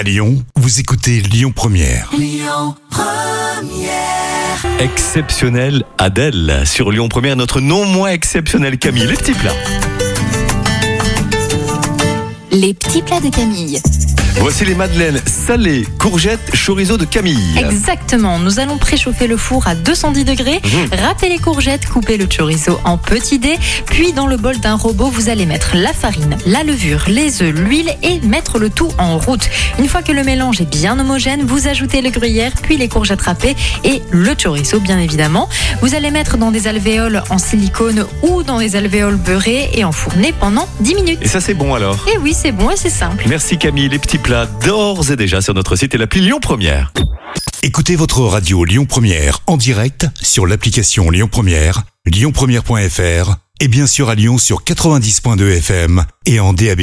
À Lyon, vous écoutez Lyon Première. Exceptionnel Adèle sur Lyon Première, notre non moins exceptionnel Camille. Les petits plats. Les petits plats de Camille. Voici les madeleines salées, courgettes, chorizo de Camille. Exactement. Nous allons préchauffer le four à 210 degrés, Mhm. râper les courgettes, couper le chorizo en petits dés, puis dans le bol d'un robot, vous allez mettre la farine, la levure, les œufs, l'huile et mettre le tout en route. Une fois que le mélange est bien homogène, vous ajoutez le gruyère, puis les courgettes râpées et le chorizo, bien évidemment. Vous allez mettre dans des alvéoles en silicone ou dans des alvéoles beurrées et enfourner pendant 10 minutes. Et ça c'est bon alors. Et oui, c'est bon et c'est simple. Merci Camille, les petits plats d'ores et déjà sur notre site et l'appli Lyon Première. Écoutez votre radio Lyon Première en direct sur l'application Lyon Première, lyonpremière.fr et bien sûr à Lyon sur 90.2 FM et en DAB+.